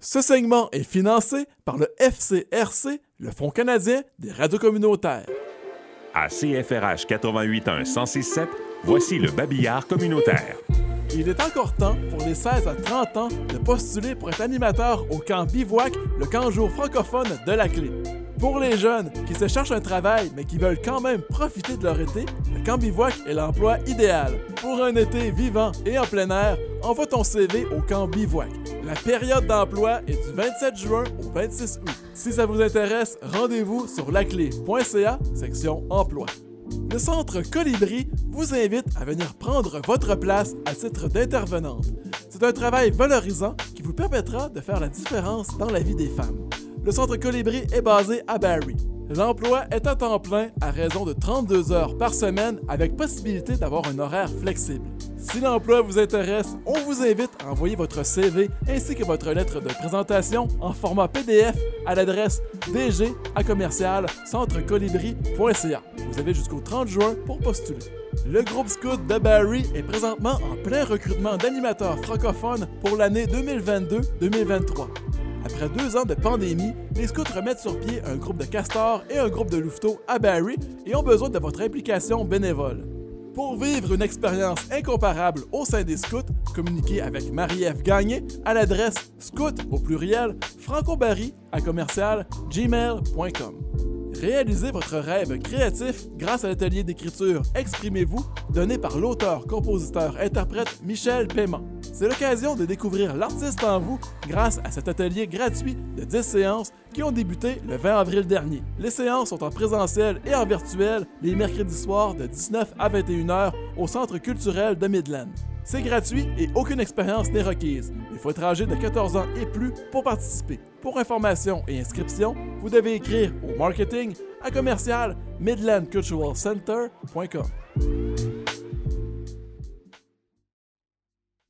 Ce segment est financé par le FCRC, le Fonds canadien des radios communautaires. À CFRH 881 1067, voici le babillard communautaire. Il est encore temps pour les 16 à 30 ans de postuler pour être animateur au camp Bivouac, le camp jour francophone de la clé. Pour les jeunes qui se cherchent un travail mais qui veulent quand même profiter de leur été, le camp bivouac est l'emploi idéal. Pour un été vivant et en plein air, envoie ton CV au camp bivouac. La période d'emploi est du 27 juin au 26 août. Si ça vous intéresse, rendez-vous sur laclé.ca, section emploi. Le Centre Colibri vous invite à venir prendre votre place à titre d'intervenante. C'est un travail valorisant qui vous permettra de faire la différence dans la vie des femmes. Le Centre Colibri est basé à Barrie. L'emploi est à temps plein à raison de 32 heures par semaine avec possibilité d'avoir un horaire flexible. Si l'emploi vous intéresse, on vous invite à envoyer votre CV ainsi que votre lettre de présentation en format PDF à l'adresse dg à commercial centrecolibri.ca. Vous avez jusqu'au 30 juin pour postuler. Le groupe Scout de Barry est présentement en plein recrutement d'animateurs francophones pour l'année 2022-2023. Après deux ans de pandémie, les scouts remettent sur pied un groupe de castors et un groupe de louveteaux à Barry et ont besoin de votre implication bénévole. Pour vivre une expérience incomparable au sein des scouts, communiquez avec Marie-Ève Gagné à l'adresse scout au pluriel francobarry à commercial gmail.com. Réalisez votre rêve créatif grâce à l'atelier d'écriture Exprimez-vous donné par l'auteur, compositeur, interprète Michel Paiement. C'est l'occasion de découvrir l'artiste en vous grâce à cet atelier gratuit de 10 séances qui ont débuté le 20 avril dernier. Les séances sont en présentiel et en virtuel les mercredis soirs de 19 à 21 h au Centre culturel de Midland. C'est gratuit et aucune expérience n'est requise. Il faut être âgé de 14 ans et plus pour participer. Pour information et inscription, vous devez écrire au marketing à commercial midlandculturalcenter.com.